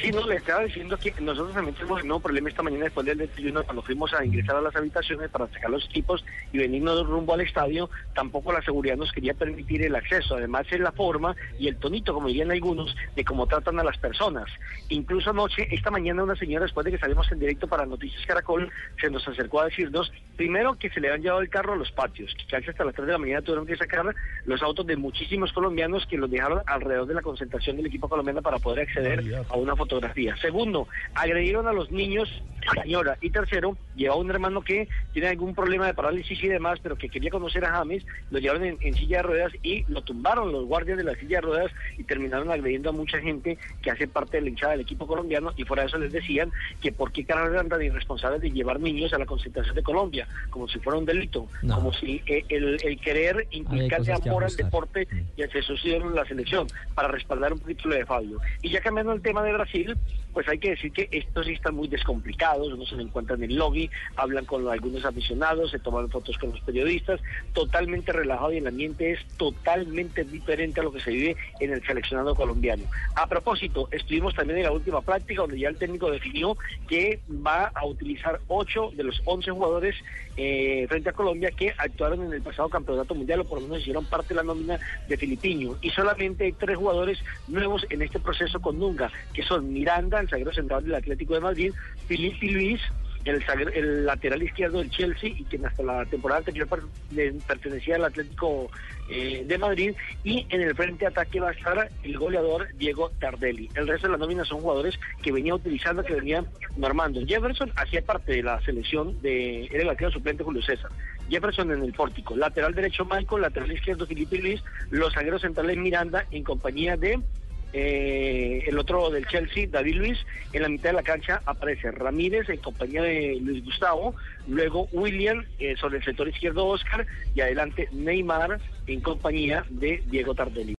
Sí, no, le estaba diciendo que nosotros también tuvimos un nuevo problema esta mañana después del desayuno cuando fuimos a ingresar a las habitaciones para sacar los equipos y venirnos rumbo al estadio, tampoco la seguridad nos quería permitir el acceso. Además es la forma y el tonito, como dirían algunos, de cómo tratan a las personas. Incluso anoche, esta mañana una señora, después de que salimos en directo para Noticias Caracol, se nos acercó a decirnos, primero que se le han llevado el carro a los patios, que hasta las 3 de la mañana tuvieron que sacar los autos de muchísimos colombianos que los dejaron alrededor de la concentración del equipo colombiano para poder acceder a una fotografía. Segundo, agredieron a los niños, señora. Y tercero, llevaba un hermano que tiene algún problema de parálisis y demás, pero que quería conocer a James, lo llevaron en, en silla de ruedas y lo tumbaron los guardias de la silla de ruedas y terminaron agrediendo a mucha gente que hace parte de la hinchada del equipo colombiano y fuera de eso les decían que por qué carajo eran tan irresponsables de llevar niños a la concentración de Colombia, como si fuera un delito, No. como si eh, el, el querer inculcarle amor al deporte y al en la selección para respaldar un poquito lo de Fabio. Y ya cambiando el tema de Brasil, pues hay que decir que estos sí están muy descomplicados, uno se lo encuentran en el lobby, hablan con algunos aficionados, se toman fotos con los periodistas, totalmente relajado y el ambiente es totalmente diferente a lo que se vive en el seleccionado colombiano. A propósito, estuvimos también en la última práctica donde ya el técnico definió que va a utilizar 8 de los 11 jugadores eh, frente a Colombia que actuaron en el pasado campeonato mundial o por lo menos hicieron parte de la nómina de Filipiño. Y solamente hay tres jugadores nuevos en este proceso con Nunga, que son Miranda, el zaguero central del Atlético de Madrid, Filipe Luis, el, el lateral izquierdo del Chelsea y quien hasta la temporada anterior pertenecía al Atlético eh, de Madrid y en el frente de ataque va a estar el goleador Diego Tardelli. El resto de la nómina son jugadores que venía utilizando, que venía normando. Jefferson hacía parte de la selección de, era el arquero suplente Julio César. Jefferson en el pórtico, lateral derecho Michael, lateral izquierdo Felipe Luis, los zagueros centrales Miranda en compañía de eh, el otro del Chelsea, David Luis, en la mitad de la cancha aparece Ramírez en compañía de Luis Gustavo, luego William eh, sobre el sector izquierdo Oscar y adelante Neymar en compañía de Diego Tardelli.